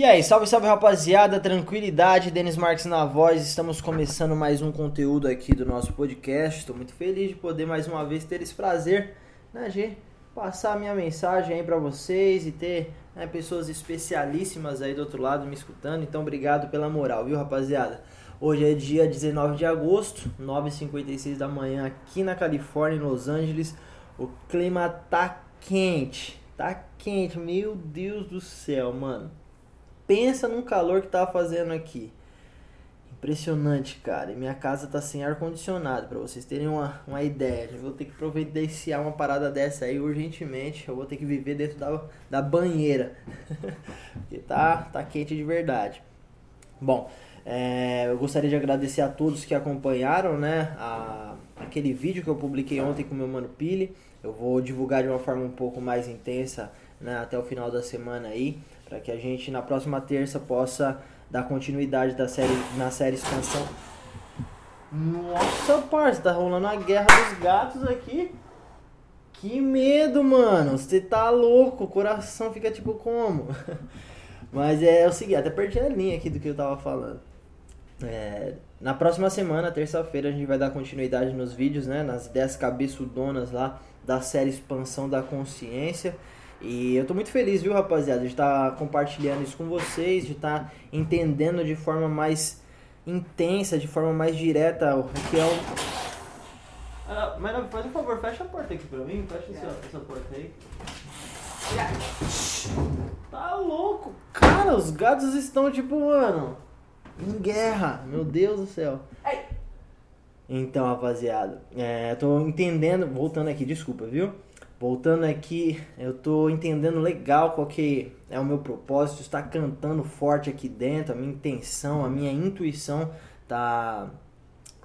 E aí, salve, salve rapaziada, tranquilidade, Denis Marques na voz, estamos começando mais um conteúdo aqui do nosso podcast. Estou muito feliz de poder mais uma vez ter esse prazer, né, G? Passar a minha mensagem aí para vocês e ter né, pessoas especialíssimas aí do outro lado me escutando. Então, obrigado pela moral, viu, rapaziada? Hoje é dia 19 de agosto, 9h56 da manhã aqui na Califórnia, em Los Angeles. O clima tá quente, tá quente, meu Deus do céu, mano pensa num calor que tá fazendo aqui. Impressionante, cara. E minha casa tá sem ar-condicionado, para vocês terem uma, uma ideia. Eu vou ter que providenciar uma parada dessa aí urgentemente. Eu vou ter que viver dentro da, da banheira. Porque tá, tá quente de verdade. Bom, é, eu gostaria de agradecer a todos que acompanharam né, a, aquele vídeo que eu publiquei ontem com meu mano Pili. Eu vou divulgar de uma forma um pouco mais intensa né, até o final da semana aí para que a gente na próxima terça possa dar continuidade da série, na série expansão. Nossa, parça, tá rolando a guerra dos gatos aqui. Que medo, mano. Você tá louco, o coração fica tipo como? Mas é, é o seguinte, até perdi a linha aqui do que eu tava falando. É, na próxima semana, terça-feira, a gente vai dar continuidade nos vídeos, né? Nas 10 cabeçudonas lá da série Expansão da Consciência. E eu tô muito feliz, viu, rapaziada, de estar compartilhando isso com vocês, de estar entendendo de forma mais intensa, de forma mais direta o que é o. Ah, mas faz um favor, fecha a porta aqui pra mim, fecha essa, essa porta aí. Tá louco, cara, os gatos estão tipo, mano, em guerra, meu Deus do céu. Então, rapaziada, é, tô entendendo, voltando aqui, desculpa, viu? Voltando aqui, eu tô entendendo legal qual que é o meu propósito, estar cantando forte aqui dentro, a minha intenção, a minha intuição tá,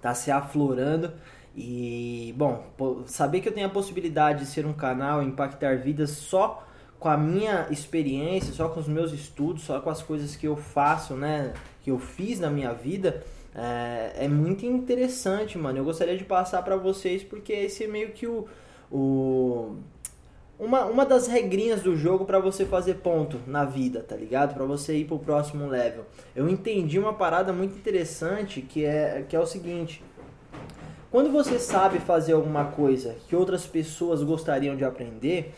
tá se aflorando. E, bom, saber que eu tenho a possibilidade de ser um canal, impactar vidas só com a minha experiência, só com os meus estudos, só com as coisas que eu faço, né, que eu fiz na minha vida, é, é muito interessante, mano. Eu gostaria de passar para vocês porque esse é meio que o o uma, uma das regrinhas do jogo para você fazer ponto na vida, tá ligado? Para você ir pro próximo level. Eu entendi uma parada muito interessante que é, que é o seguinte: quando você sabe fazer alguma coisa que outras pessoas gostariam de aprender,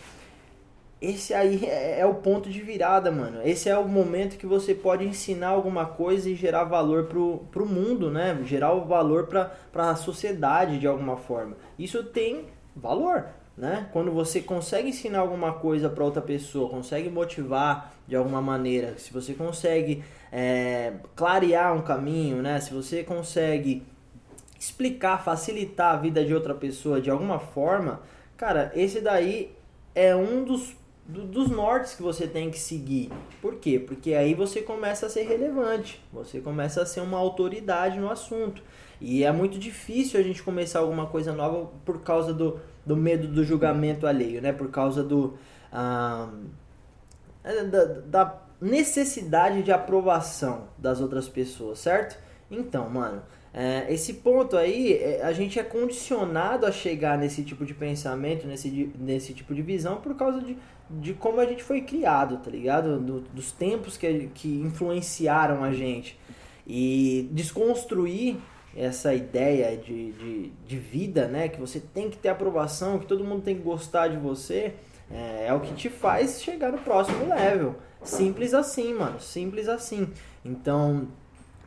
esse aí é, é o ponto de virada, mano. Esse é o momento que você pode ensinar alguma coisa e gerar valor pro, pro mundo, né? Gerar o valor pra, pra sociedade de alguma forma. Isso tem valor, né? Quando você consegue ensinar alguma coisa para outra pessoa, consegue motivar de alguma maneira, se você consegue é, clarear um caminho, né? Se você consegue explicar, facilitar a vida de outra pessoa de alguma forma, cara, esse daí é um dos do, dos nortes que você tem que seguir. Por quê? Porque aí você começa a ser relevante, você começa a ser uma autoridade no assunto. E é muito difícil a gente começar alguma coisa nova por causa do, do medo do julgamento alheio, né? Por causa do ah, da, da necessidade de aprovação das outras pessoas, certo? Então, mano, é, esse ponto aí, é, a gente é condicionado a chegar nesse tipo de pensamento, nesse, nesse tipo de visão, por causa de, de como a gente foi criado, tá ligado? Do, dos tempos que, que influenciaram a gente. E desconstruir essa ideia de, de, de, vida, né? Que você tem que ter aprovação, que todo mundo tem que gostar de você, é, é, o que te faz chegar no próximo level. Simples assim, mano. Simples assim. Então,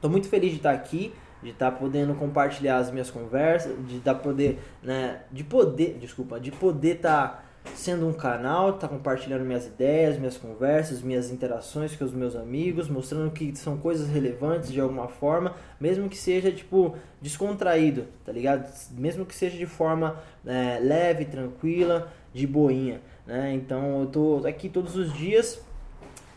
tô muito feliz de estar aqui, de estar podendo compartilhar as minhas conversas, de estar poder, né? De poder, desculpa, de poder estar sendo um canal, tá compartilhando minhas ideias, minhas conversas, minhas interações com os meus amigos, mostrando que são coisas relevantes de alguma forma, mesmo que seja tipo descontraído, tá ligado? Mesmo que seja de forma é, leve, tranquila, de boinha, né? Então eu tô aqui todos os dias.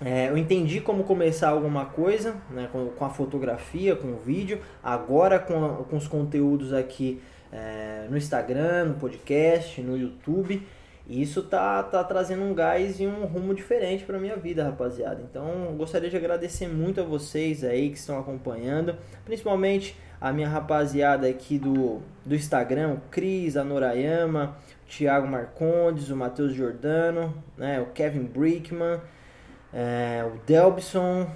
É, eu entendi como começar alguma coisa né, com, com, a fotografia, com o vídeo, agora com, a, com os conteúdos aqui é, no Instagram, no podcast, no YouTube. E isso tá, tá trazendo um gás e um rumo diferente para minha vida, rapaziada. Então, gostaria de agradecer muito a vocês aí que estão acompanhando, principalmente a minha rapaziada aqui do, do Instagram, o Cris, a Norayama, o Thiago Marcondes, o Matheus Jordano, né, o Kevin Brickman, É, o Delbson,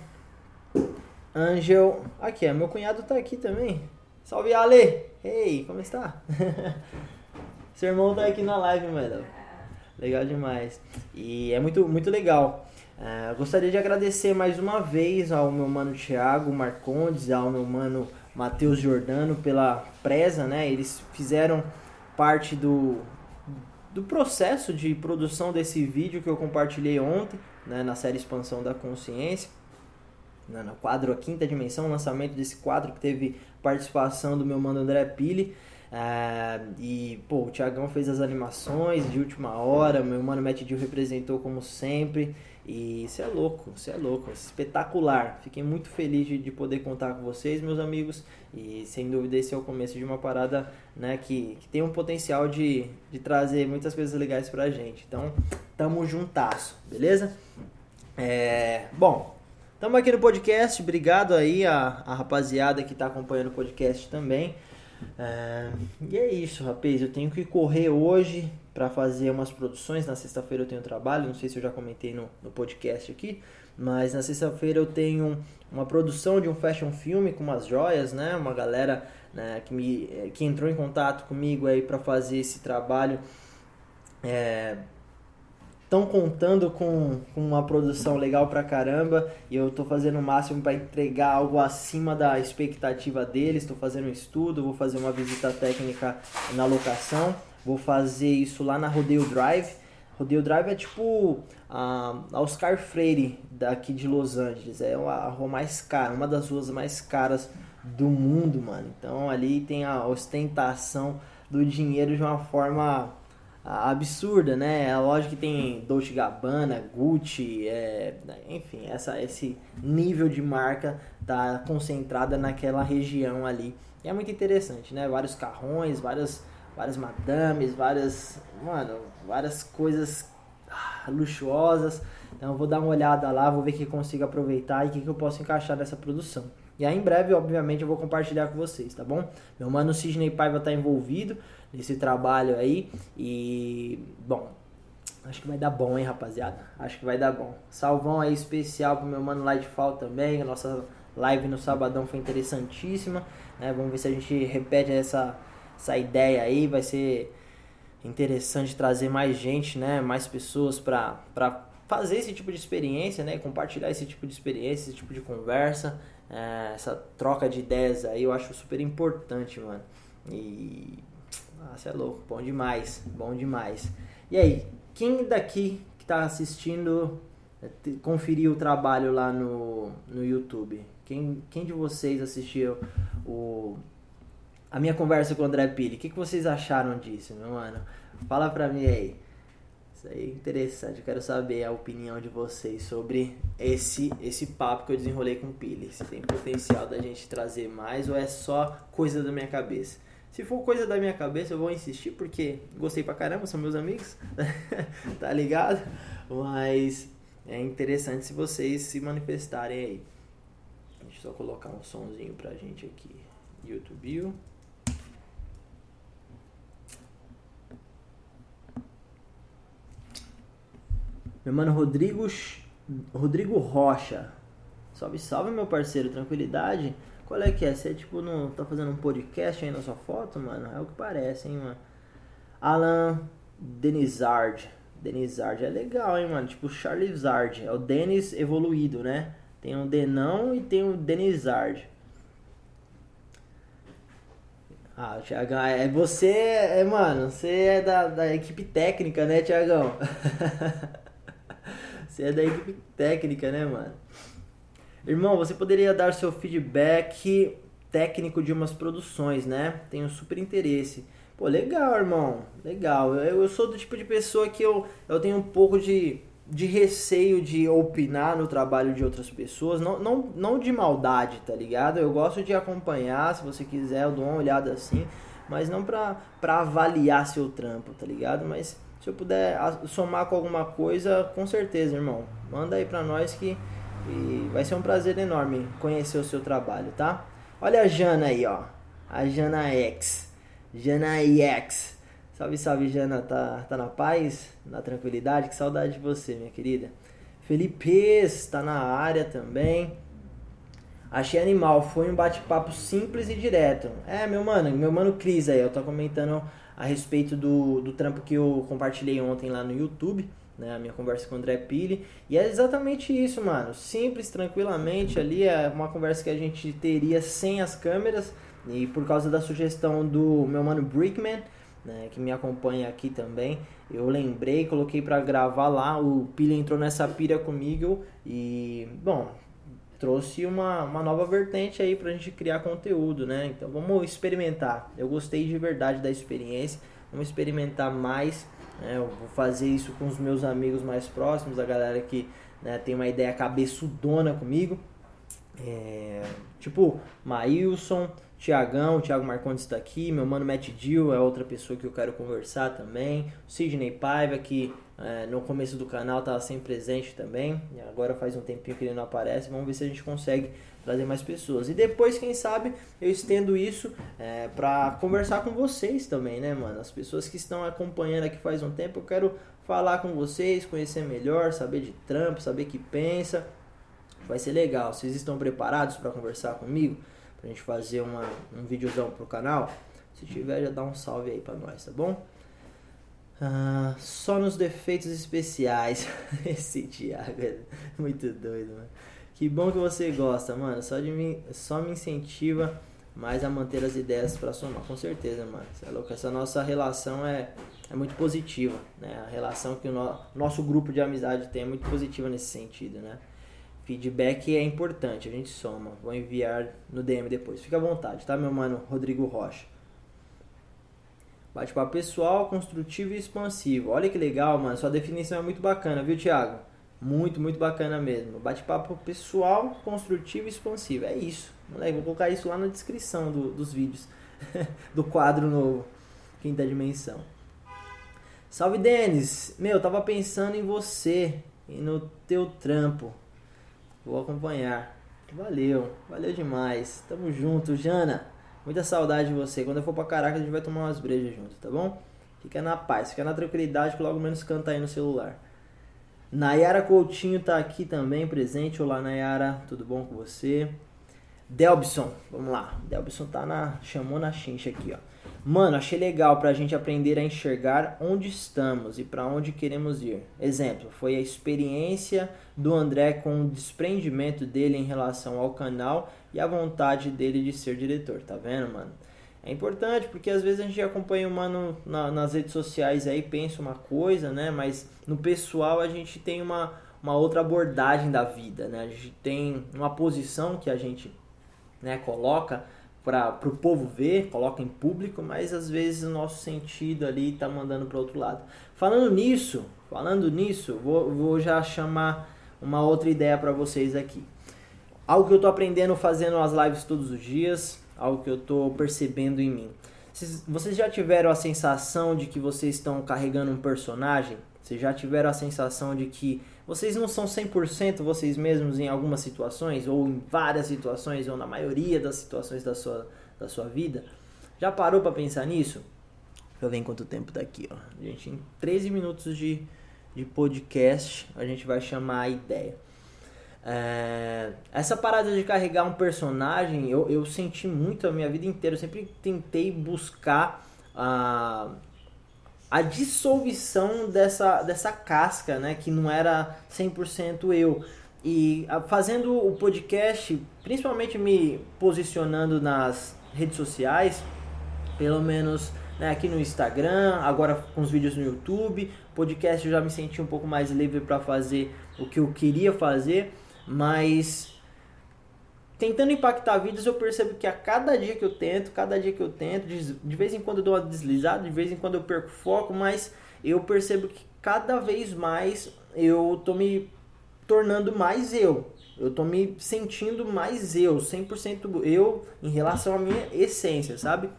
Angel. Aqui, é, meu cunhado tá aqui também. Salve Ale! Hey, como está? Seu irmão tá aqui na live, mano. Legal demais. E é muito, muito legal. Uh, gostaria de agradecer mais uma vez ao meu mano Thiago Marcondes, ao meu mano Matheus Jordano pela presa, né? Eles fizeram parte do, do processo de produção desse vídeo que eu compartilhei ontem, né, na série Expansão da Consciência, né, no quadro A Quinta Dimensão, lançamento desse quadro que teve participação do meu mano André Pili. É, e, pô, o Thiagão fez as animações de última hora, meu mano Matt Dill representou como sempre. E isso é louco, isso é louco, espetacular. Fiquei muito feliz de, de, poder contar com vocês, meus amigos. E sem dúvida esse é o começo de uma parada né, que, que tem um potencial de, de trazer muitas coisas legais pra gente. Então, tamo juntasso, beleza? É, bom, tamo aqui no podcast. Obrigado aí a, a rapaziada que tá acompanhando o podcast também. É, e é isso, rapaz. Eu tenho que correr hoje para fazer umas produções. Na sexta-feira eu tenho trabalho, não sei se eu já comentei no, no podcast aqui, mas na sexta-feira eu tenho uma produção de um fashion filme com umas joias, né? Uma galera né, que, me, que entrou em contato comigo aí para fazer esse trabalho. É, estão contando com, com, uma produção legal pra caramba e eu tô fazendo o máximo para entregar algo acima da expectativa deles. Estou fazendo um estudo, vou fazer uma visita técnica na locação, vou fazer isso lá na Rodeio Drive. Rodeio Drive é tipo a, a Oscar Freire daqui de Los Angeles, é a rua mais cara, uma das ruas mais caras do mundo, mano. Então ali tem a ostentação do dinheiro de uma forma absurda, né? É lógico que tem Dolce Gabbana, Gucci, é, enfim, essa, esse nível de marca tá concentrada naquela região ali. E é muito interessante, né? Vários carrões, várias, várias madames, várias, mano, várias coisas ah, luxuosas. Então vou dar uma olhada lá, vou ver o que consigo aproveitar e o que, que eu posso encaixar nessa produção. E aí em breve, obviamente, eu vou compartilhar com vocês, tá bom? Meu mano Sidney Paiva tá envolvido nesse trabalho aí. E, bom, acho que vai dar bom, hein, rapaziada? Acho que vai dar bom. Salvão aí especial pro meu mano Lightfall também. A nossa live no sabadão foi interessantíssima. Né? Vamos ver se a gente repete essa, essa ideia aí. Vai ser interessante trazer mais gente, né? Mais pessoas pra, pra fazer esse tipo de experiência, né? Compartilhar esse tipo de experiência, esse tipo de conversa. É, essa troca de ideias aí eu acho super importante, mano. E ah, você é louco, bom demais, bom demais. E aí, quem daqui que está assistindo eh, conferiu o trabalho lá no, no YouTube? Quem, quem de vocês assistiu o, a minha conversa com o André Pili? O que, que vocês acharam disso, meu mano? Fala pra mim aí. Isso aí é interessante, eu quero saber a opinião de vocês sobre esse, esse papo que eu desenrolei com o Pili. Se tem potencial da gente trazer mais ou é só coisa da minha cabeça. Se for coisa da minha cabeça, eu vou insistir porque gostei pra caramba, são meus amigos, tá ligado? Mas é interessante se vocês se manifestarem aí. Deixa eu só colocar um sonzinho pra gente aqui. YouTube. Meu mano Rodrigo, Rodrigo Rocha. Salve, salve, meu parceiro. Tranquilidade? Qual é que é? Você, tipo, não tá fazendo um podcast aí na sua foto, mano? É o que parece, hein, mano? Alan Denizard. Denizard é legal, hein, mano? Tipo, Charlizard. É o Denis evoluído, né? Tem o Denão e tem o Denizard. Ah, Thiagão, é você, é, mano, você é da, da equipe técnica, né, Thiagão? você é da equipe técnica, né, mano? Irmão, você poderia dar seu feedback técnico de umas produções, né? Tenho super interesse. Pô, legal, irmão. Legal. Eu, eu sou do tipo de pessoa que eu, eu tenho um pouco de, de receio de opinar no trabalho de outras pessoas. Não, não, não de maldade, tá ligado? Eu gosto de acompanhar, se você quiser, eu dou uma olhada assim. Mas não pra, pra avaliar seu trampo, tá ligado? Mas se eu puder somar com alguma coisa, com certeza, irmão. Manda aí pra nós que e vai ser um prazer enorme conhecer o seu trabalho, tá? Olha a Jana aí, ó. A Jana X. Jana X. Salve, salve, Jana. Tá, tá na paz? Na tranquilidade? Que saudade de você, minha querida. Felipe está na área também. Achei animal, foi um bate-papo simples e direto. É, meu mano, meu mano Cris aí, eu tô comentando a respeito do, do trampo que eu compartilhei ontem lá no YouTube, né? A minha conversa com o André Pili. E é exatamente isso, mano. Simples, tranquilamente ali, é uma conversa que a gente teria sem as câmeras. E por causa da sugestão do meu mano Brickman, né, que me acompanha aqui também, eu lembrei, coloquei para gravar lá. O Pili entrou nessa pira comigo e, bom, trouxe uma, uma nova vertente aí pra gente criar conteúdo, né? Então vamos experimentar. Eu gostei de verdade da experiência. Vamos experimentar mais. Né? Eu vou fazer isso com os meus amigos mais próximos, a galera que né, tem uma ideia cabeçudona comigo. É, tipo, Maílson, Tiagão, Thiago Marcondes está aqui, meu mano Matt Dill é outra pessoa que eu quero conversar também. Sidney Paiva, que é, no começo do canal estava sempre presente também. Agora faz um tempinho que ele não aparece. Vamos ver se a gente consegue trazer mais pessoas. E depois, quem sabe, eu estendo isso é, para conversar com vocês também, né, mano? As pessoas que estão acompanhando aqui faz um tempo, eu quero falar com vocês, conhecer melhor, saber de trampo, saber o que pensa. Vai ser legal. Vocês estão preparados para conversar comigo? pra gente fazer uma, um videozão pro canal. Se tiver, já dá um salve aí pra nós, tá bom? Ah, só nos defeitos especiais. Esse Thiago é muito doido, mano. Que bom que você gosta, mano. Só, de mim, só me incentiva mais a manter as ideias para somar. Com certeza, mano. é louco. Essa nossa relação é, é muito positiva, né? A relação que o no, nosso grupo de amizade tem é muito positiva nesse sentido, né? Feedback é importante, a gente soma. Vou enviar no DM depois. Fica à vontade, tá, meu mano Rodrigo Rocha? Bate-papo pessoal, construtivo e expansivo. Olha que legal, mano. Sua definição é muito bacana, viu, Thiago? Muito, muito bacana mesmo. Bate-papo pessoal, construtivo e expansivo. É isso. Moleque, vou colocar isso lá na descrição do, dos vídeos. do quadro novo. Quinta dimensão. Salve, Denis. Meu, tava pensando em você e no teu trampo. Vou acompanhar. Valeu, valeu demais. Tamo junto, Jana. Muita saudade de você. Quando eu for pra Caraca, a gente vai tomar umas brejas junto, tá bom? Fica na paz, fica na tranquilidade que logo menos canta aí no celular. Nayara Coutinho tá aqui também presente. Olá, Nayara, tudo bom com você? Delbson, vamos lá. Delbson tá na. chamou na chincha aqui, ó. Mano, achei legal pra gente aprender a enxergar onde estamos e para onde queremos ir. Exemplo, foi a experiência do André com o desprendimento dele em relação ao canal e a vontade dele de ser diretor, tá vendo, mano? É importante porque às vezes a gente acompanha o mano na, nas redes sociais aí, pensa uma coisa, né? Mas no pessoal a gente tem uma, uma outra abordagem da vida, né? A gente tem uma posição que a gente né, coloca para o povo ver, coloca em público, mas às vezes o nosso sentido ali está mandando para outro lado. Falando nisso, falando nisso, vou, vou já chamar uma outra ideia para vocês aqui. Algo que eu estou aprendendo fazendo as lives todos os dias, algo que eu estou percebendo em mim. Vocês já tiveram a sensação de que vocês estão carregando um personagem? Vocês já tiveram a sensação de que vocês não são 100% vocês mesmos em algumas situações, ou em várias situações, ou na maioria das situações da sua, da sua vida? Já parou para pensar nisso? Deixa eu ver quanto tempo daqui, ó. Gente, em 13 minutos de, de podcast, a gente vai chamar a ideia. É, essa parada de carregar um personagem, eu, eu senti muito a minha vida inteira. Eu sempre tentei buscar a. A dissolução dessa, dessa casca, né, que não era 100% eu. E fazendo o podcast, principalmente me posicionando nas redes sociais, pelo menos né, aqui no Instagram, agora com os vídeos no YouTube, podcast eu já me senti um pouco mais livre para fazer o que eu queria fazer, mas tentando impactar vidas, eu percebo que a cada dia que eu tento, cada dia que eu tento, de vez em quando eu dou uma deslizada, de vez em quando eu perco foco, mas eu percebo que cada vez mais eu tô me tornando mais eu. Eu tô me sentindo mais eu, 100% eu em relação à minha essência, sabe?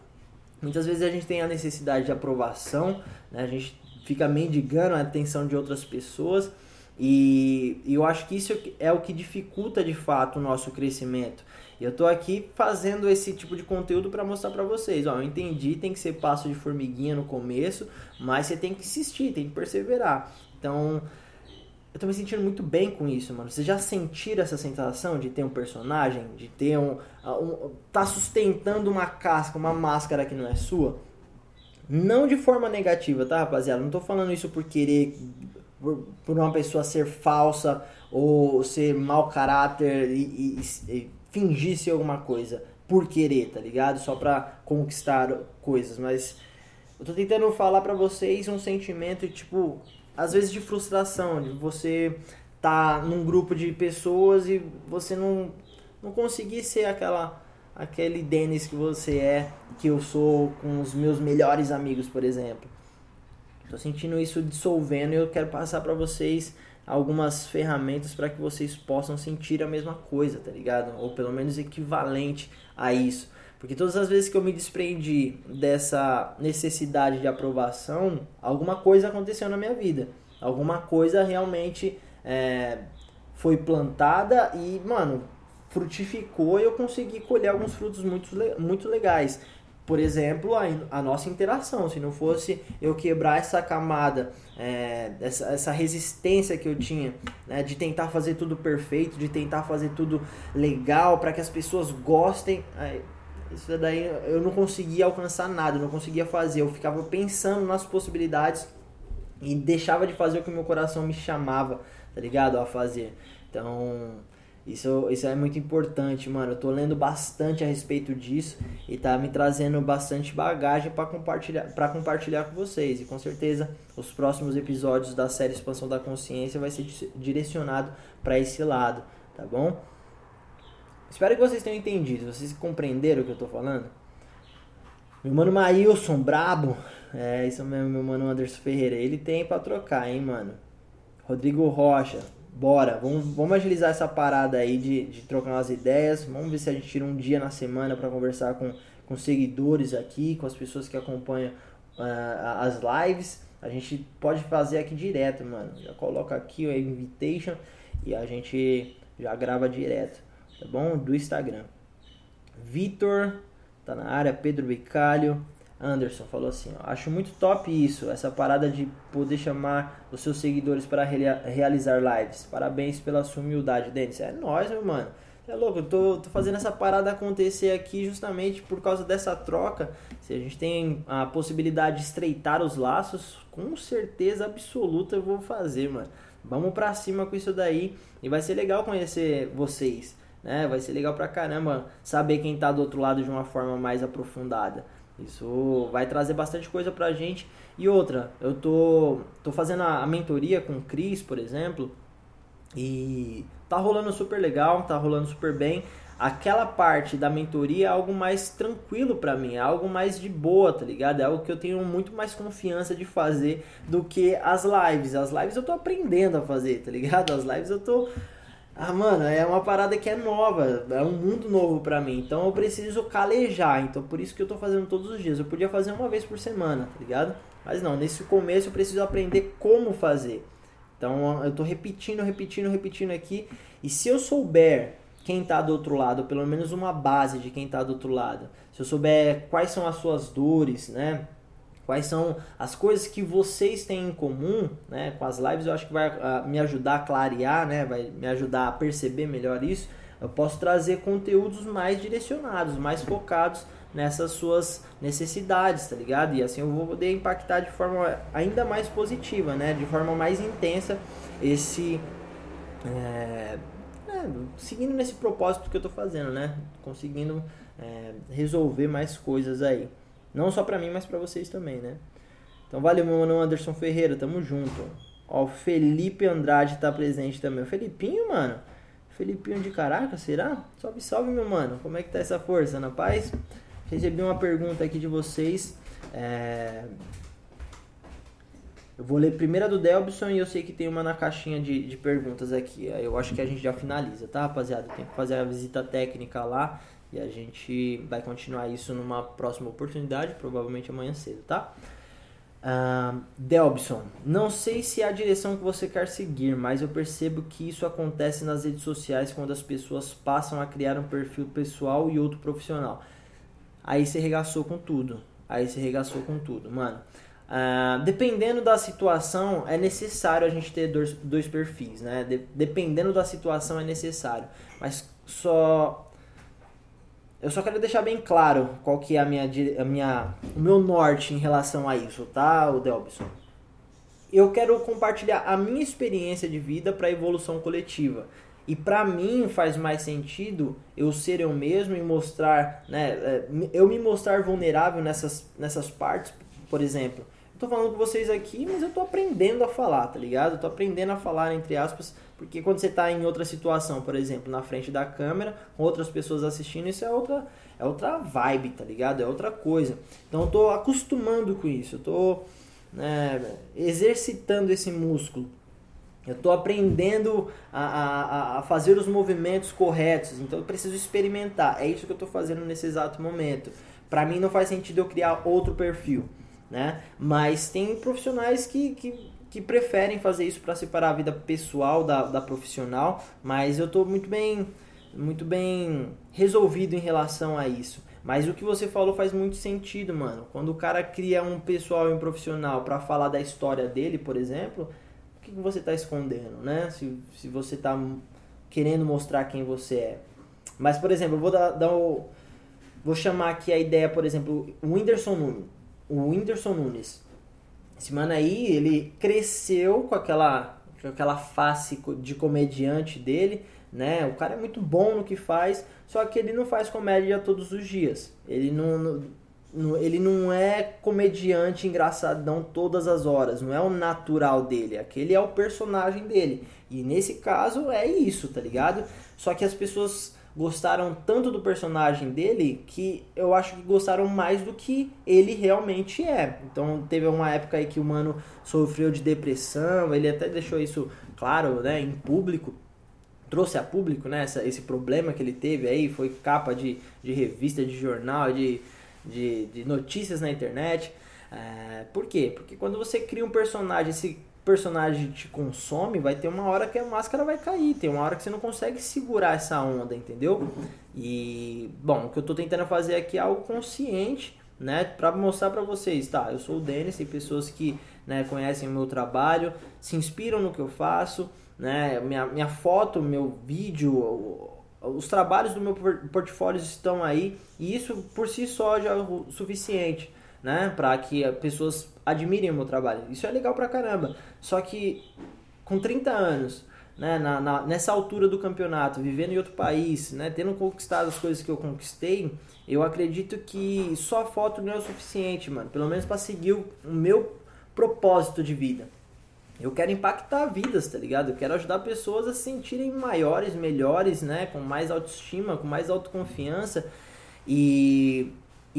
Muitas vezes a gente tem a necessidade de aprovação, né? a gente fica mendigando a atenção de outras pessoas e, e eu acho que isso é o que dificulta de fato o nosso crescimento. Eu estou aqui fazendo esse tipo de conteúdo para mostrar para vocês. Ó, eu entendi, tem que ser passo de formiguinha no começo, mas você tem que insistir, tem que perseverar. Então, eu tô me sentindo muito bem com isso, mano. Vocês já sentiram essa sensação de ter um personagem, de ter um, um tá sustentando uma casca, uma máscara que não é sua? Não de forma negativa, tá, rapaziada? Não tô falando isso por querer por, por uma pessoa ser falsa ou ser mau caráter e, e, e fingir ser alguma coisa por querer, tá ligado? Só pra conquistar coisas, mas eu tô tentando falar para vocês um sentimento, tipo, às vezes de frustração, de você tá num grupo de pessoas e você não, não conseguir ser aquela aquele Denis que você é, que eu sou com os meus melhores amigos, por exemplo. Tô sentindo isso dissolvendo e eu quero passar para vocês algumas ferramentas para que vocês possam sentir a mesma coisa, tá ligado? Ou pelo menos equivalente a isso. Porque todas as vezes que eu me desprendi dessa necessidade de aprovação, alguma coisa aconteceu na minha vida. Alguma coisa realmente é, foi plantada e, mano, frutificou e eu consegui colher alguns frutos muito, muito legais. Por exemplo, a, a nossa interação. Se não fosse eu quebrar essa camada, é, essa, essa resistência que eu tinha, né, de tentar fazer tudo perfeito, de tentar fazer tudo legal para que as pessoas gostem. Isso daí eu não conseguia alcançar nada, eu não conseguia fazer. Eu ficava pensando nas possibilidades e deixava de fazer o que meu coração me chamava, tá ligado? A fazer. Então, isso, isso é muito importante, mano. Eu tô lendo bastante a respeito disso e tá me trazendo bastante bagagem para compartilhar, pra compartilhar com vocês. E com certeza os próximos episódios da série Expansão da Consciência vai ser direcionado para esse lado, tá bom? Espero que vocês tenham entendido, vocês compreenderam o que eu tô falando. Meu mano Maílson, brabo. É, isso mesmo, meu mano Anderson Ferreira. Ele tem pra trocar, hein, mano. Rodrigo Rocha, bora. Vamos, vamos agilizar essa parada aí de, de trocar umas ideias. Vamos ver se a gente tira um dia na semana para conversar com, com seguidores aqui, com as pessoas que acompanham uh, as lives. A gente pode fazer aqui direto, mano. Já coloca aqui o invitation e a gente já grava direto tá bom? Do Instagram. Vitor, tá na área, Pedro Bicalho, Anderson falou assim, ó, acho muito top isso, essa parada de poder chamar os seus seguidores para realizar lives. Parabéns pela sua humildade, Denis. É nóis, meu mano. É louco, eu tô, tô fazendo essa parada acontecer aqui justamente por causa dessa troca. Se a gente tem a possibilidade de estreitar os laços, com certeza absoluta eu vou fazer, mano. Vamos pra cima com isso daí e vai ser legal conhecer vocês né? Vai ser legal pra caramba saber quem tá do outro lado de uma forma mais aprofundada. Isso vai trazer bastante coisa pra gente. E outra, eu tô, tô fazendo a, a mentoria com o Cris, por exemplo, e tá rolando super legal, tá rolando super bem. Aquela parte da mentoria é algo mais tranquilo para mim, é algo mais de boa, tá ligado? É algo que eu tenho muito mais confiança de fazer do que as lives. As lives eu tô aprendendo a fazer, tá ligado? As lives eu tô ah, mano, é uma parada que é nova, é um mundo novo para mim. Então eu preciso calejar. Então por isso que eu tô fazendo todos os dias. Eu podia fazer uma vez por semana, tá ligado? Mas não, nesse começo eu preciso aprender como fazer. Então eu tô repetindo, repetindo, repetindo aqui. E se eu souber quem tá do outro lado, pelo menos uma base de quem tá do outro lado, se eu souber quais são as suas dores, né? Quais são as coisas que vocês têm em comum, né? Com as lives eu acho que vai uh, me ajudar a clarear, né? Vai me ajudar a perceber melhor isso. Eu posso trazer conteúdos mais direcionados, mais focados nessas suas necessidades, tá ligado? E assim eu vou poder impactar de forma ainda mais positiva, né? De forma mais intensa esse é, é, seguindo nesse propósito que eu tô fazendo, né? Conseguindo é, resolver mais coisas aí. Não só pra mim, mas pra vocês também, né? Então valeu, meu mano Anderson Ferreira, tamo junto. Ó, o Felipe Andrade tá presente também. O Felipinho, mano. Felipinho de caraca, será? Salve, salve, meu mano. Como é que tá essa força, na paz? Recebi uma pergunta aqui de vocês. É... Eu vou ler primeiro a do Delbson e eu sei que tem uma na caixinha de, de perguntas aqui. Eu acho que a gente já finaliza, tá, rapaziada? Tem que fazer a visita técnica lá. E a gente vai continuar isso numa próxima oportunidade, provavelmente amanhã cedo, tá? Uh, Delbson, não sei se é a direção que você quer seguir, mas eu percebo que isso acontece nas redes sociais quando as pessoas passam a criar um perfil pessoal e outro profissional. Aí você regaçou com tudo. Aí você regaçou com tudo, mano. Uh, dependendo da situação, é necessário a gente ter dois, dois perfis, né? De, dependendo da situação, é necessário. Mas só. Eu só quero deixar bem claro qual que é a minha, a minha, o meu norte em relação a isso, tá, o Delbson? Eu quero compartilhar a minha experiência de vida para a evolução coletiva. E para mim faz mais sentido eu ser eu mesmo e mostrar, né, é, eu me mostrar vulnerável nessas, nessas partes, por exemplo tô falando com vocês aqui, mas eu tô aprendendo a falar, tá ligado? Eu tô aprendendo a falar, entre aspas, porque quando você tá em outra situação, por exemplo, na frente da câmera, com outras pessoas assistindo, isso é outra, é outra vibe, tá ligado? É outra coisa. Então eu tô acostumando com isso, eu tô né, exercitando esse músculo. Eu estou aprendendo a, a, a, fazer os movimentos corretos, então eu preciso experimentar. É isso que eu estou fazendo nesse exato momento. Para mim não faz sentido eu criar outro perfil né? Mas tem profissionais que, que, que preferem fazer isso para separar a vida pessoal da, da profissional, mas eu estou muito bem muito bem resolvido em relação a isso. Mas o que você falou faz muito sentido, mano. Quando o cara cria um pessoal e um profissional para falar da história dele, por exemplo, o que, que você está escondendo, né? Se, se você está querendo mostrar quem você é. Mas, por exemplo, eu vou dar, dar o, vou chamar aqui a ideia, por exemplo, o Whindersson Nunes o Whindersson Nunes. Esse mano aí, ele cresceu com aquela, com aquela face de comediante dele, né? O cara é muito bom no que faz, só que ele não faz comédia todos os dias. Ele não, não, ele não é comediante engraçadão todas as horas, não é o natural dele, aquele é o personagem dele. E nesse caso é isso, tá ligado? Só que as pessoas gostaram tanto do personagem dele que eu acho que gostaram mais do que ele realmente é. Então teve uma época aí que o mano sofreu de depressão, ele até deixou isso claro, né, em público. Trouxe a público, né, essa, esse problema que ele teve aí, foi capa de, de revista, de jornal, de, de, de notícias na internet. É, por quê? Porque quando você cria um personagem, esse personagem te consome, vai ter uma hora que a máscara vai cair, tem uma hora que você não consegue segurar essa onda, entendeu? E, bom, o que eu tô tentando fazer aqui é algo consciente, né, para mostrar para vocês, tá? Eu sou o Denis, tem pessoas que, né, conhecem o meu trabalho, se inspiram no que eu faço, né? Minha, minha foto, meu vídeo, os trabalhos do meu portfólio estão aí, e isso por si só já é o suficiente né? Para que pessoas admirem o meu trabalho. Isso é legal pra caramba. Só que com 30 anos, né, na, na, nessa altura do campeonato, vivendo em outro país, né, tendo conquistado as coisas que eu conquistei, eu acredito que só foto não é o suficiente, mano. Pelo menos para seguir o, o meu propósito de vida. Eu quero impactar vidas, tá ligado? Eu quero ajudar pessoas a se sentirem maiores, melhores, né? Com mais autoestima, com mais autoconfiança. E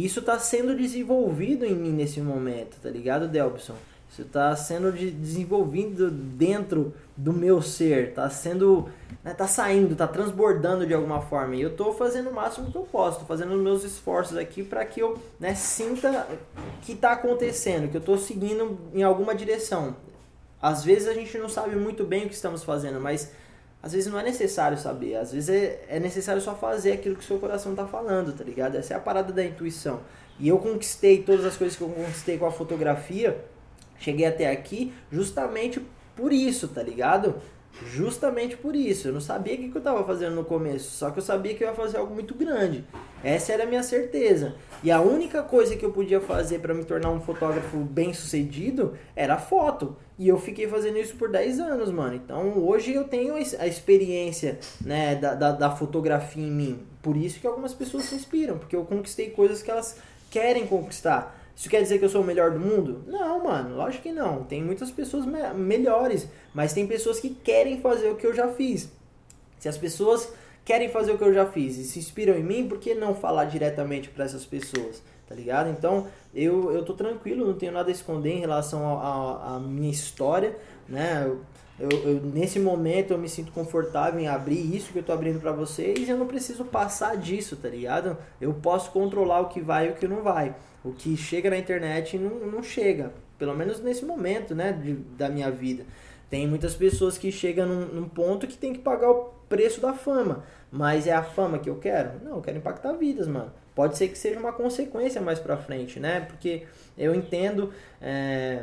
isso está sendo desenvolvido em mim nesse momento, tá ligado, Delbson? Isso está sendo de, desenvolvido dentro do meu ser, está sendo, né, tá saindo, está transbordando de alguma forma. E eu estou fazendo o máximo que eu posso, estou fazendo os meus esforços aqui para que eu né, sinta que está acontecendo, que eu estou seguindo em alguma direção. Às vezes a gente não sabe muito bem o que estamos fazendo, mas às vezes não é necessário saber, às vezes é, é necessário só fazer aquilo que o seu coração tá falando, tá ligado? Essa é a parada da intuição. E eu conquistei todas as coisas que eu conquistei com a fotografia, cheguei até aqui justamente por isso, tá ligado? Justamente por isso. Eu não sabia o que eu estava fazendo no começo, só que eu sabia que eu ia fazer algo muito grande. Essa era a minha certeza. E a única coisa que eu podia fazer para me tornar um fotógrafo bem sucedido era foto. E eu fiquei fazendo isso por 10 anos, mano. Então hoje eu tenho a experiência né, da, da, da fotografia em mim. Por isso que algumas pessoas se inspiram, porque eu conquistei coisas que elas querem conquistar. Isso quer dizer que eu sou o melhor do mundo? Não, mano, lógico que não. Tem muitas pessoas me melhores, mas tem pessoas que querem fazer o que eu já fiz. Se as pessoas querem fazer o que eu já fiz e se inspiram em mim, por que não falar diretamente para essas pessoas? Tá ligado? Então, eu, eu tô tranquilo, não tenho nada a esconder em relação à minha história, né? Eu, eu, eu, nesse momento eu me sinto confortável em abrir isso que eu tô abrindo para vocês e eu não preciso passar disso, tá ligado? Eu posso controlar o que vai e o que não vai. O que chega na internet não, não chega, pelo menos nesse momento, né, de, da minha vida. Tem muitas pessoas que chegam num, num, ponto que tem que pagar o preço da fama. Mas é a fama que eu quero? Não, eu quero impactar vidas, mano. Pode ser que seja uma consequência mais pra frente, né? Porque eu entendo é,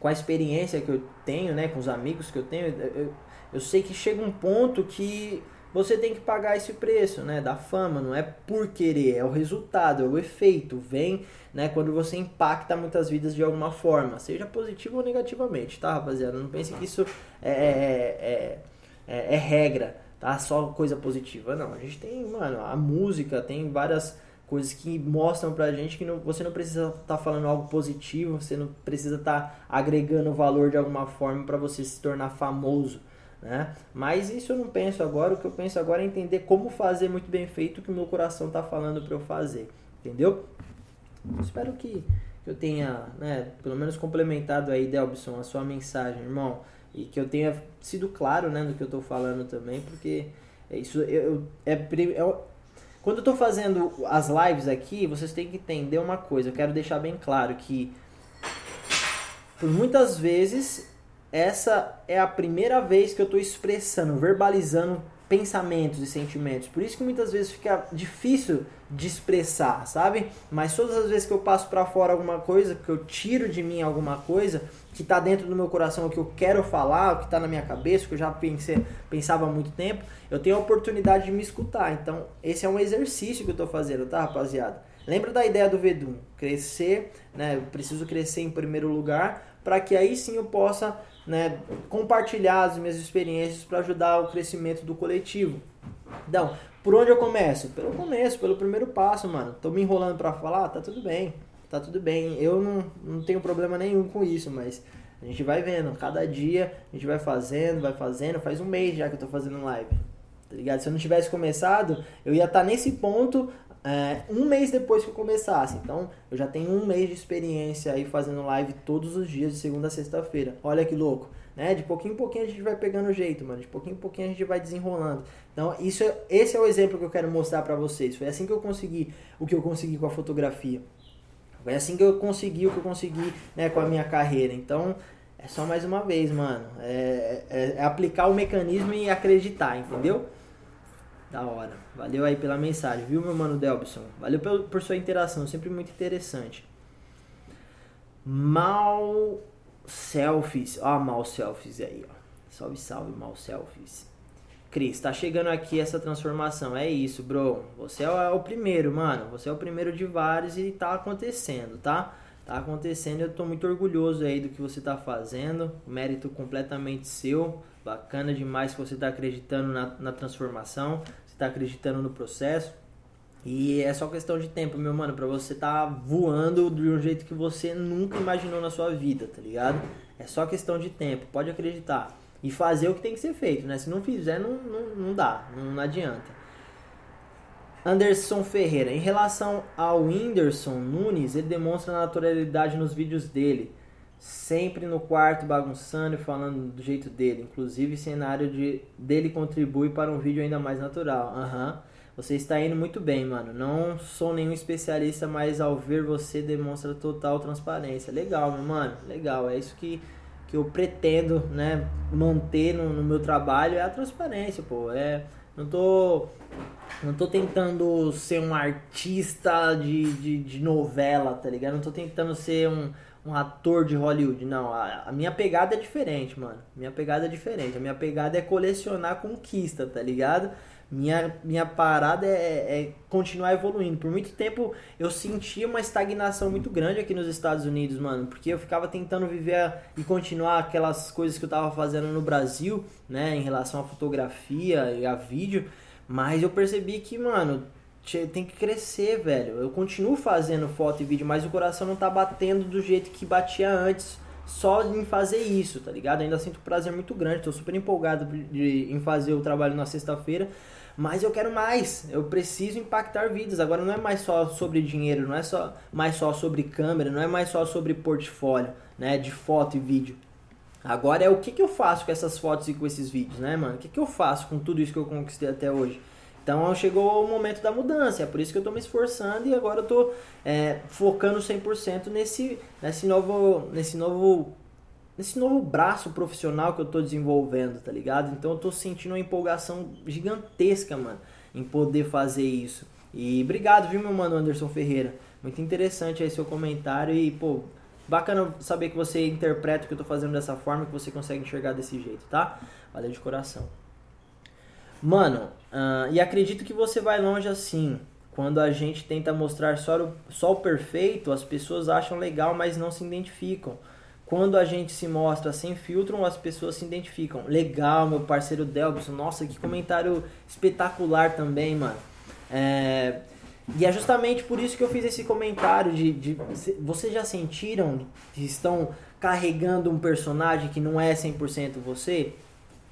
com a experiência que eu tenho, né? Com os amigos que eu tenho, eu, eu sei que chega um ponto que você tem que pagar esse preço, né, da fama, não é por querer, é o resultado, é o efeito, vem, né, quando você impacta muitas vidas de alguma forma, seja positivo ou negativamente, tá, rapaziada? Não pense que isso é, é, é, é regra, tá? Só coisa positiva, não. A gente tem, mano, a música tem várias coisas que mostram pra gente que não, você não precisa estar tá falando algo positivo, você não precisa estar tá agregando valor de alguma forma para você se tornar famoso né? Mas isso eu não penso agora, o que eu penso agora é entender como fazer muito bem feito o que o meu coração está falando para eu fazer, entendeu? Espero que, eu tenha, né, pelo menos complementado aí, Delbson, a sua mensagem, irmão, e que eu tenha sido claro, né, no que eu estou falando também, porque isso eu, é, é quando eu estou fazendo as lives aqui, vocês têm que entender uma coisa, eu quero deixar bem claro que por muitas vezes essa é a primeira vez que eu estou expressando, verbalizando pensamentos e sentimentos. Por isso que muitas vezes fica difícil de expressar, sabe? Mas todas as vezes que eu passo para fora alguma coisa, que eu tiro de mim alguma coisa que está dentro do meu coração, o que eu quero falar, o que está na minha cabeça, o que eu já pensei, pensava há muito tempo, eu tenho a oportunidade de me escutar. Então, esse é um exercício que eu estou fazendo, tá, rapaziada? Lembra da ideia do Vedum? Crescer, né? Eu preciso crescer em primeiro lugar para que aí sim eu possa né, compartilhar as minhas experiências para ajudar o crescimento do coletivo. Então, por onde eu começo? Pelo começo, pelo primeiro passo, mano. Tô me enrolando para falar? Tá tudo bem. Tá tudo bem. Eu não, não tenho problema nenhum com isso, mas a gente vai vendo. Cada dia a gente vai fazendo, vai fazendo. Faz um mês já que eu tô fazendo live. Tá ligado? Se eu não tivesse começado, eu ia estar tá nesse ponto é, um mês depois que eu começasse. Então, eu já tenho um mês de experiência aí fazendo live todos os dias, de segunda a sexta-feira. Olha que louco, né? De pouquinho em pouquinho a gente vai pegando jeito, mano. De pouquinho em pouquinho a gente vai desenrolando. Então, isso, é, esse é o exemplo que eu quero mostrar para vocês. Foi assim que eu consegui o que eu consegui com a fotografia. Foi assim que eu consegui o que eu consegui né, com a minha carreira. Então, é só mais uma vez, mano. É, é, é aplicar o mecanismo e acreditar, entendeu? Da hora. Valeu aí pela mensagem, viu, meu mano Delbson? Valeu por, por sua interação, sempre muito interessante. Mal selfies. Ó, mal selfies aí, ó. Salve, salve, mal selfies. Cris, tá chegando aqui essa transformação. É isso, bro. Você é o primeiro, mano. Você é o primeiro de vários e tá acontecendo, tá? Tá acontecendo. Eu tô muito orgulhoso aí do que você tá fazendo. Mérito completamente seu. Bacana demais que você está acreditando na, na transformação, você está acreditando no processo. E é só questão de tempo, meu mano, para você tá voando de um jeito que você nunca imaginou na sua vida, tá ligado? É só questão de tempo, pode acreditar. E fazer o que tem que ser feito, né? Se não fizer, não, não, não dá, não, não adianta. Anderson Ferreira, em relação ao Whindersson Nunes, ele demonstra naturalidade nos vídeos dele sempre no quarto bagunçando e falando do jeito dele. Inclusive, o cenário de, dele contribui para um vídeo ainda mais natural. Aham. Uhum. Você está indo muito bem, mano. Não sou nenhum especialista, mas ao ver você demonstra total transparência. Legal, meu mano. Legal. É isso que, que eu pretendo, né, manter no, no meu trabalho é a transparência, pô. É, não tô não tô tentando ser um artista de, de, de novela, tá ligado? Não tô tentando ser um um ator de Hollywood. Não, a, a, minha pegada é diferente, mano. Minha pegada é diferente. A minha pegada é colecionar conquista, tá ligado? Minha, minha parada é, é, continuar evoluindo. Por muito tempo eu sentia uma estagnação muito grande aqui nos Estados Unidos, mano. Porque eu ficava tentando viver e continuar aquelas coisas que eu tava fazendo no Brasil, né? Em relação à fotografia e a vídeo. Mas eu percebi que, mano, tem que crescer, velho. Eu continuo fazendo foto e vídeo, mas o coração não tá batendo do jeito que batia antes. Só em fazer isso, tá ligado? Ainda sinto um prazer muito grande. Tô super empolgado de, em fazer o trabalho na sexta-feira. Mas eu quero mais. Eu preciso impactar vidas. Agora não é mais só sobre dinheiro, não é só mais só sobre câmera, não é mais só sobre portfólio, né? De foto e vídeo. Agora é o que, que eu faço com essas fotos e com esses vídeos, né, mano? O que, que eu faço com tudo isso que eu conquistei até hoje? Então chegou o momento da mudança, é por isso que eu estou me esforçando e agora eu estou é, focando 100% nesse, nesse, novo, nesse, novo, nesse novo braço profissional que eu estou desenvolvendo, tá ligado? Então eu estou sentindo uma empolgação gigantesca, mano, em poder fazer isso. E obrigado, viu, meu mano Anderson Ferreira. Muito interessante aí seu comentário e, pô, bacana saber que você interpreta o que eu tô fazendo dessa forma, que você consegue enxergar desse jeito, tá? Valeu de coração. Mano, uh, e acredito que você vai longe assim. Quando a gente tenta mostrar só o, só o perfeito, as pessoas acham legal, mas não se identificam. Quando a gente se mostra sem filtro, as pessoas se identificam. Legal, meu parceiro Delbson. Nossa, que comentário espetacular também, mano. É, e é justamente por isso que eu fiz esse comentário de, de vocês já sentiram que estão carregando um personagem que não é 100% você?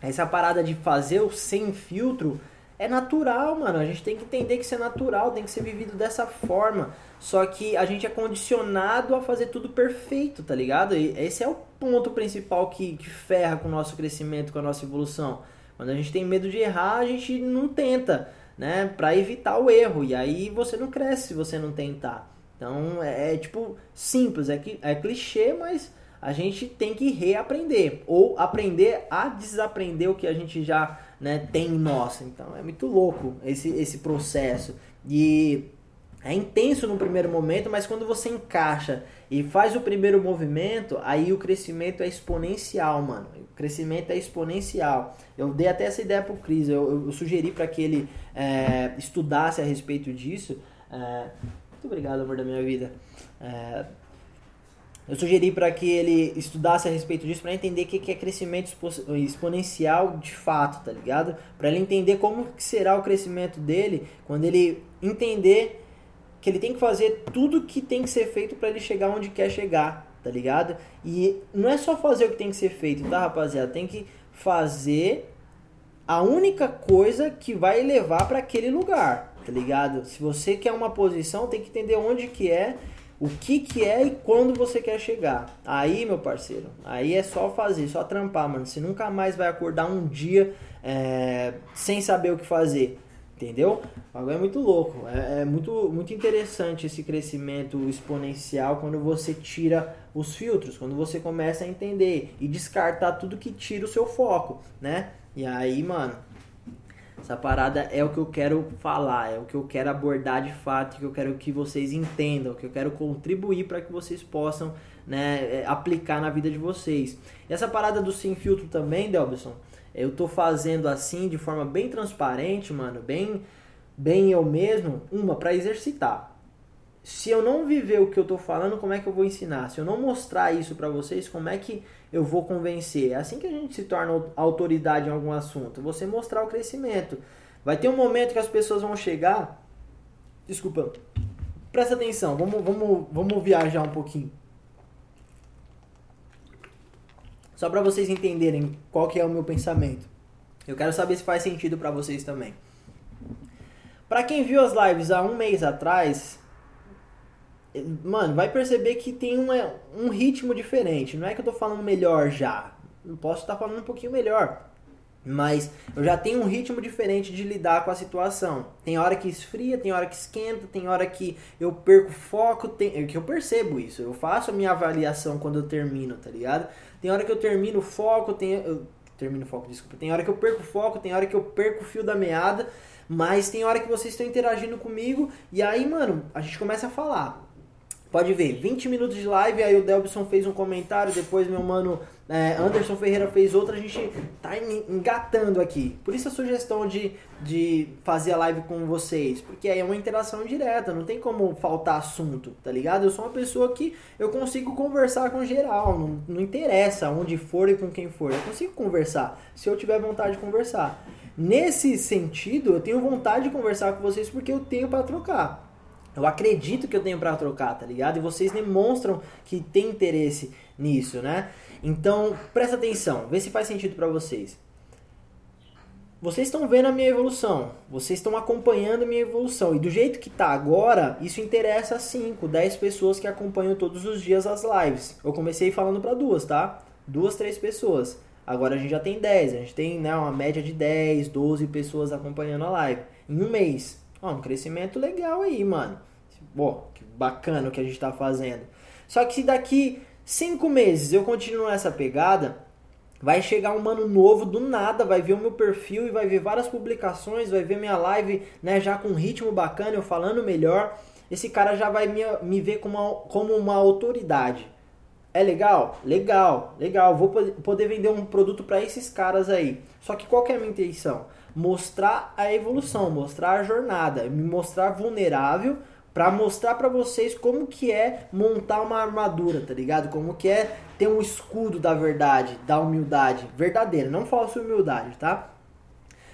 Essa parada de fazer o sem filtro é natural, mano. A gente tem que entender que isso é natural, tem que ser vivido dessa forma. Só que a gente é condicionado a fazer tudo perfeito, tá ligado? E esse é o ponto principal que, que ferra com o nosso crescimento, com a nossa evolução. Quando a gente tem medo de errar, a gente não tenta, né? Pra evitar o erro. E aí você não cresce se você não tentar. Então é, é tipo simples, é, é clichê, mas a gente tem que reaprender ou aprender a desaprender o que a gente já né, tem em nós. Então é muito louco esse, esse processo. E é intenso no primeiro momento, mas quando você encaixa e faz o primeiro movimento, aí o crescimento é exponencial, mano. O crescimento é exponencial. Eu dei até essa ideia pro Cris, eu, eu, sugeri para que ele é, estudasse a respeito disso. É, muito obrigado, amor da minha vida. É, eu sugeri para que ele estudasse a respeito disso para entender o que é crescimento exponencial de fato, tá ligado? Para ele entender como que será o crescimento dele quando ele entender que ele tem que fazer tudo que tem que ser feito para ele chegar onde quer chegar, tá ligado? E não é só fazer o que tem que ser feito, tá, rapaziada? Tem que fazer a única coisa que vai levar para aquele lugar, tá ligado? Se você quer uma posição, tem que entender onde que é o que que é e quando você quer chegar. Aí, meu parceiro, aí é só fazer, só trampar, mano. Você nunca mais vai acordar um dia é, sem saber o que fazer. Entendeu? Agora é muito louco. É, é, muito, muito interessante esse crescimento exponencial quando você tira os filtros, quando você começa a entender e descartar tudo que tira o seu foco, né? E aí, mano, essa parada é o que eu quero falar, é o que eu quero abordar de fato, que eu quero que vocês entendam, que eu quero contribuir para que vocês possam né, é, aplicar na vida de vocês. E essa parada do sem filtro também, Delbson, eu tô fazendo assim de forma bem transparente, mano, bem, bem eu mesmo, uma para exercitar. Se eu não viver o que eu tô falando, como é que eu vou ensinar? Se eu não mostrar isso para vocês, como é que eu vou convencer. É assim que a gente se torna autoridade em algum assunto. Você mostrar o crescimento. Vai ter um momento que as pessoas vão chegar. Desculpa. Presta atenção. Vamos, vamos, vamos viajar um pouquinho. Só para vocês entenderem qual que é o meu pensamento. Eu quero saber se faz sentido para vocês também. Para quem viu as lives há um mês atrás, mano, vai perceber que tem um ritmo diferente. Não é que eu tô falando melhor já. Não posso estar falando um pouquinho melhor. Mas eu já tenho um ritmo diferente de lidar com a situação. Tem hora que esfria, tem hora que esquenta, tem hora que eu perco foco, tem que eu percebo isso. Eu faço a minha avaliação quando eu termino, tá ligado? Tem hora que eu termino o foco, tem eu termino o foco, desculpa. Tem hora que eu perco foco, tem hora que eu perco o fio da meada, mas tem hora que vocês estão interagindo comigo e aí, mano, a gente começa a falar. Pode ver, 20 minutos de live, aí o Delbson fez um comentário, depois meu mano é, Anderson Ferreira fez outra, a gente tá engatando aqui. Por isso a sugestão de, de fazer a live com vocês, porque aí é uma interação direta, não tem como faltar assunto, tá ligado? Eu sou uma pessoa que eu consigo conversar com geral, não, não interessa onde for e com quem for, eu consigo conversar, se eu tiver vontade de conversar. Nesse sentido, eu tenho vontade de conversar com vocês porque eu tenho para trocar. Eu acredito que eu tenho para trocar, tá ligado? E vocês demonstram que tem interesse nisso, né? Então, presta atenção, vê se faz sentido para vocês. Vocês estão vendo a minha evolução, vocês estão acompanhando a minha evolução. E do jeito que tá agora, isso interessa a 5, 10 pessoas que acompanham todos os dias as lives. Eu comecei falando para duas, tá? Duas, três pessoas. Agora a gente já tem 10, a gente tem né, uma média de 10, 12 pessoas acompanhando a live em um mês. Ó, um crescimento legal aí, mano. Pô, que bacana o que a gente tá fazendo. Só que se daqui cinco meses eu continuo nessa pegada, Vai chegar um mano novo do nada, vai ver o meu perfil e vai ver várias publicações, vai ver minha live, né, já com ritmo bacana, eu falando melhor. Esse cara já vai me, me ver como uma, como uma autoridade. É legal? Legal, legal. Vou poder vender um produto para esses caras aí. Só que qual que é a minha intenção? Mostrar a evolução, mostrar a jornada, me mostrar vulnerável para mostrar para vocês como que é montar uma armadura, tá ligado? Como que é ter um escudo da verdade, da humildade verdadeira, não falsa humildade, tá?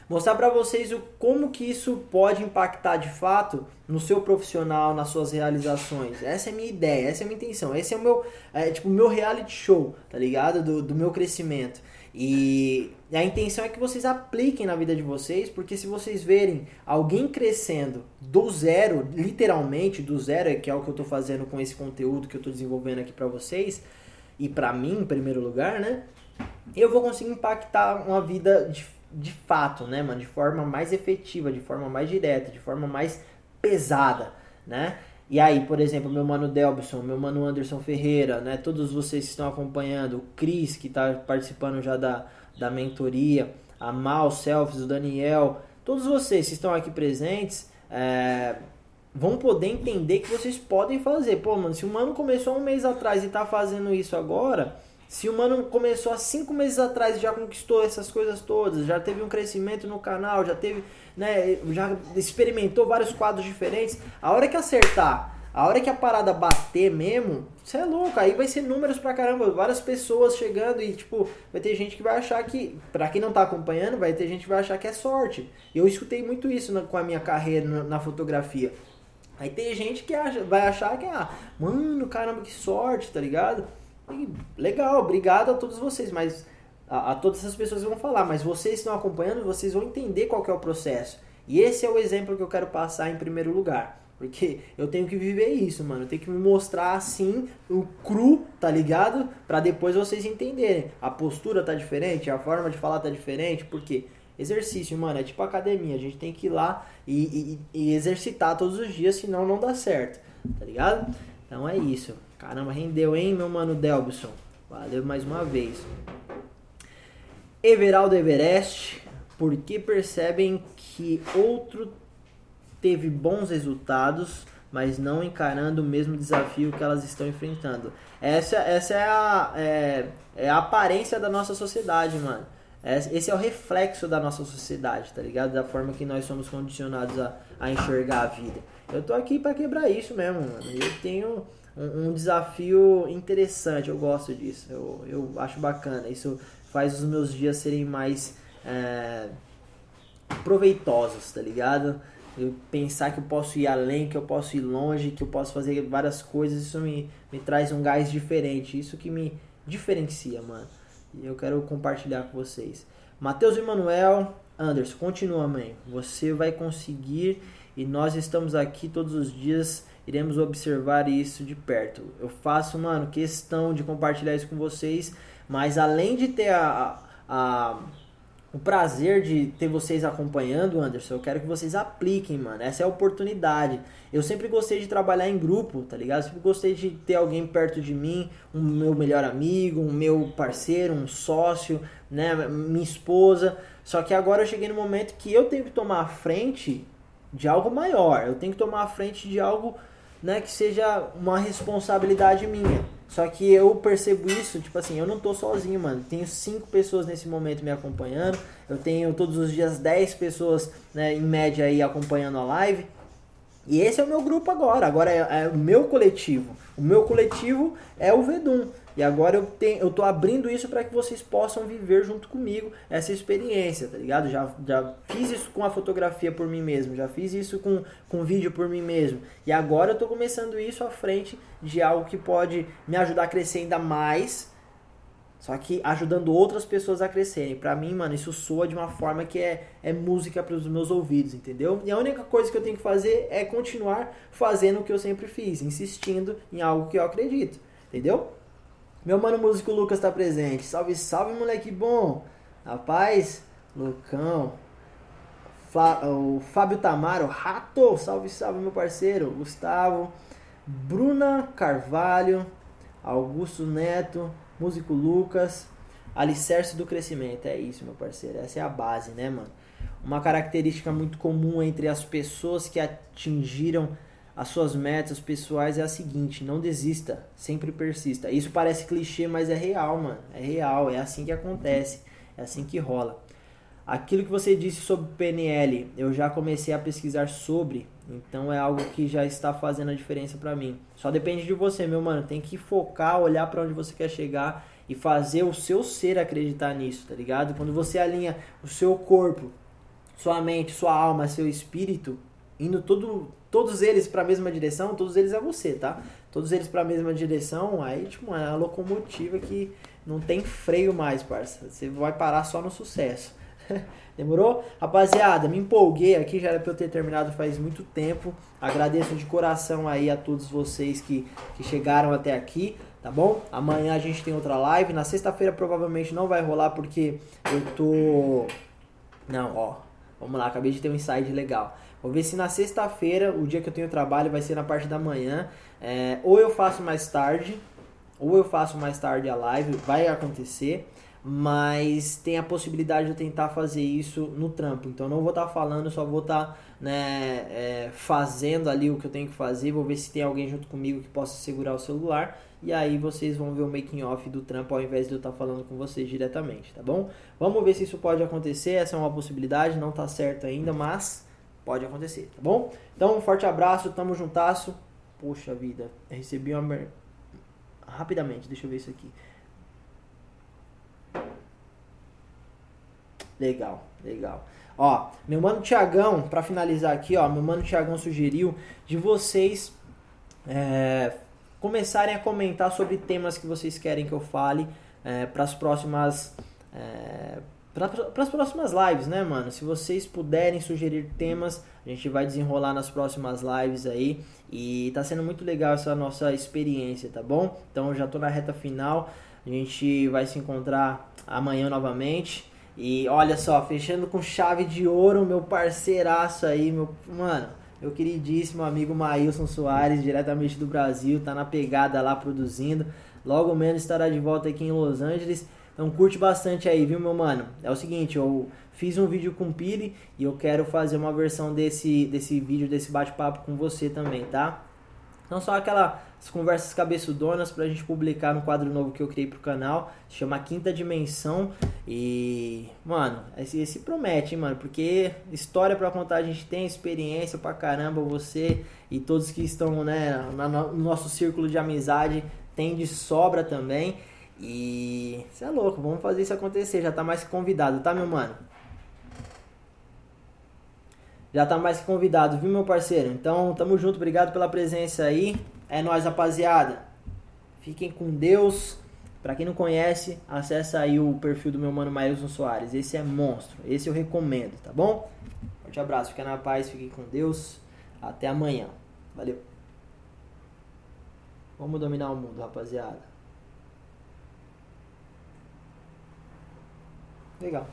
Mostrar para vocês o como que isso pode impactar de fato no seu profissional, nas suas realizações. Essa é a minha ideia, essa é a minha intenção. Esse é o meu, é, tipo, meu reality show, tá ligado? Do, do meu crescimento. E a intenção é que vocês apliquem na vida de vocês, porque se vocês verem alguém crescendo do zero, literalmente do zero, que é o que eu estou fazendo com esse conteúdo que eu estou desenvolvendo aqui para vocês, e para mim em primeiro lugar, né? Eu vou conseguir impactar uma vida de, de fato, né, mano? De forma mais efetiva, de forma mais direta, de forma mais pesada, né? E aí, por exemplo, meu mano Delbson, meu mano Anderson Ferreira, né? Todos vocês que estão acompanhando, o Cris, que está participando já da, da mentoria, a Mal, Selfies, o Daniel, todos vocês que estão aqui presentes, é, vão poder entender que vocês podem fazer. Pô, mano, se o mano começou um mês atrás e tá fazendo isso agora, se o mano começou há cinco meses atrás e já conquistou essas coisas todas, já teve um crescimento no canal, já teve né, já experimentou vários quadros diferentes. A hora que acertar, a hora que a parada bater mesmo, você é louco, aí vai ser números pra caramba, várias pessoas chegando e tipo, vai ter gente que vai achar que, pra quem não tá acompanhando, vai ter gente que vai achar que é sorte. Eu escutei muito isso na, com a minha carreira na, na fotografia. Aí tem gente que acha, vai achar que, ah, mano, caramba, que sorte, tá ligado? E, legal, obrigado a todos vocês, mas a, a, todas essas pessoas vão falar, mas vocês estão acompanhando, vocês vão entender qual é o processo. E esse é o exemplo que eu quero passar em primeiro lugar. Porque eu tenho que viver isso, mano. Eu tenho que me mostrar assim, o cru, tá ligado? Pra depois vocês entenderem. A postura tá diferente, a forma de falar tá diferente. Porque exercício, mano, é tipo academia. A gente tem que ir lá e, e, e exercitar todos os dias, senão não dá certo. Tá ligado? Então é isso. Caramba, rendeu, hein, meu mano Delbson? Valeu mais uma vez. Everaldo Everest, porque percebem que outro teve bons resultados, mas não encarando o mesmo desafio que elas estão enfrentando. Essa, essa é, a, é, é a aparência da nossa sociedade, mano. Esse é o reflexo da nossa sociedade, tá ligado? Da forma que nós somos condicionados a, a enxergar a vida. Eu tô aqui para quebrar isso mesmo, mano. Eu tenho um, um, desafio interessante, eu gosto disso. Eu, eu acho bacana. Isso faz os meus dias serem mais é, proveitosos, tá ligado? Eu pensar que eu posso ir além, que eu posso ir longe, que eu posso fazer várias coisas, isso me, me traz um gás diferente. Isso que me diferencia, mano. E eu quero compartilhar com vocês. Matheus Emanuel, Anderson, continua, mãe. Você vai conseguir e nós estamos aqui todos os dias. Iremos observar isso de perto. Eu faço, mano, questão de compartilhar isso com vocês mas além de ter a, a, o prazer de ter vocês acompanhando, Anderson, eu quero que vocês apliquem, mano. Essa é a oportunidade. Eu sempre gostei de trabalhar em grupo, tá ligado? Eu sempre gostei de ter alguém perto de mim, um meu melhor amigo, um meu parceiro, um sócio, né, minha esposa. Só que agora eu cheguei no momento que eu tenho que tomar a frente de algo maior. Eu tenho que tomar a frente de algo, né, que seja uma responsabilidade minha. Só que eu percebo isso, tipo assim, eu não tô sozinho, mano. Tenho cinco pessoas nesse momento me acompanhando. Eu tenho todos os dias 10 pessoas, né, em média aí acompanhando a live. E esse é o meu grupo agora. Agora é, é o meu coletivo. O meu coletivo é o Vedum. E agora eu tenho, eu tô abrindo isso para que vocês possam viver junto comigo essa experiência, tá ligado? Já, já fiz isso com a fotografia por mim mesmo, já fiz isso com, com vídeo por mim mesmo. E agora eu tô começando isso à frente de algo que pode me ajudar a crescer ainda mais, só que ajudando outras pessoas a crescerem. Para mim, mano, isso soa de uma forma que é, é música para os meus ouvidos, entendeu? E a única coisa que eu tenho que fazer é continuar fazendo o que eu sempre fiz, insistindo em algo que eu acredito, entendeu? Meu mano músico Lucas tá presente. Salve, salve, moleque bom. Rapaz, Lucão. o Fábio Tamaro, Rato. Salve, salve, meu parceiro. Gustavo. Bruna Carvalho. Augusto Neto. Músico Lucas. alicerce do crescimento. É isso, meu parceiro. Essa é a base, né, mano? Uma característica muito comum entre as pessoas que atingiram as suas metas pessoais é a seguinte: não desista, sempre persista. Isso parece clichê, mas é real, mano. É real, é assim que acontece, é assim que rola. Aquilo que você disse sobre PNL, eu já comecei a pesquisar sobre, então é algo que já está fazendo a diferença para mim. Só depende de você, meu mano. Tem que focar, olhar para onde você quer chegar e fazer o seu ser acreditar nisso, tá ligado? Quando você alinha o seu corpo, sua mente, sua alma, seu espírito, indo todo todos eles para a mesma direção, todos eles é você, tá? Todos eles para a mesma direção, aí tipo, é uma locomotiva que não tem freio mais, parça. Você vai parar só no sucesso. Demorou? Rapaziada, me empolguei aqui, já era pra eu ter terminado faz muito tempo. Agradeço de coração aí a todos vocês que, que chegaram até aqui, tá bom? Amanhã a gente tem outra live. Na sexta-feira provavelmente não vai rolar porque eu tô. Não, ó. Vamos lá, acabei de ter um insight legal. Vou ver se na sexta-feira, o dia que eu tenho trabalho, vai ser na parte da manhã. É, ou eu faço mais tarde, ou eu faço mais tarde a live, vai acontecer. Mas tem a possibilidade de eu tentar fazer isso no trampo. Então não vou estar tá falando, só vou estar tá, né, é, fazendo ali o que eu tenho que fazer. Vou ver se tem alguém junto comigo que possa segurar o celular. E aí vocês vão ver o making off do trampo ao invés de eu estar tá falando com vocês diretamente, tá bom? Vamos ver se isso pode acontecer. Essa é uma possibilidade, não está certo ainda, mas Pode acontecer, tá bom? Então, um forte abraço, tamo juntasso. Poxa vida, recebi uma. Rapidamente, deixa eu ver isso aqui. Legal, legal. Ó, meu mano Tiagão, para finalizar aqui, ó, meu mano Tiagão sugeriu de vocês é, começarem a comentar sobre temas que vocês querem que eu fale é, para as próximas é, para as próximas lives, né, mano? Se vocês puderem sugerir temas, a gente vai desenrolar nas próximas lives aí. E tá sendo muito legal essa nossa experiência, tá bom? Então já tô na reta final. A gente vai se encontrar amanhã novamente. E olha só, fechando com chave de ouro, meu parceiraço aí, meu. Mano, meu queridíssimo amigo Maílson Soares, diretamente do Brasil, tá na pegada lá produzindo. Logo menos estará de volta aqui em Los Angeles. Então curte bastante aí, viu, meu mano? É o seguinte, eu fiz um vídeo com o Pili e eu quero fazer uma versão desse, desse vídeo, desse bate-papo com você também, tá? Não só aquelas conversas cabeçudonas pra gente publicar no quadro novo que eu criei pro canal, chama Quinta Dimensão. E, mano, esse, esse promete, hein, mano, porque história para contar a gente tem, experiência pra caramba, você e todos que estão, né, no nosso círculo de amizade tem de sobra também. E você é louco, vamos fazer isso acontecer. Já tá mais convidado, tá, meu mano? Já tá mais que convidado, viu, meu parceiro? Então, tamo junto, obrigado pela presença aí. É nóis, rapaziada. Fiquem com Deus. Pra quem não conhece, acessa aí o perfil do meu mano Mailson Soares. Esse é monstro. Esse eu recomendo, tá bom? Forte abraço, fica na paz, fiquem com Deus. Até amanhã. Valeu. Vamos dominar o mundo, rapaziada. Legal.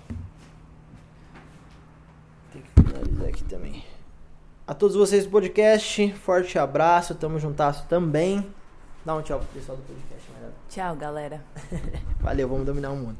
Tem que finalizar aqui também. A todos vocês do podcast, forte abraço, tamo juntasso também. Dá um tchau pro pessoal do podcast, Tchau, galera. Valeu, vamos dominar o mundo.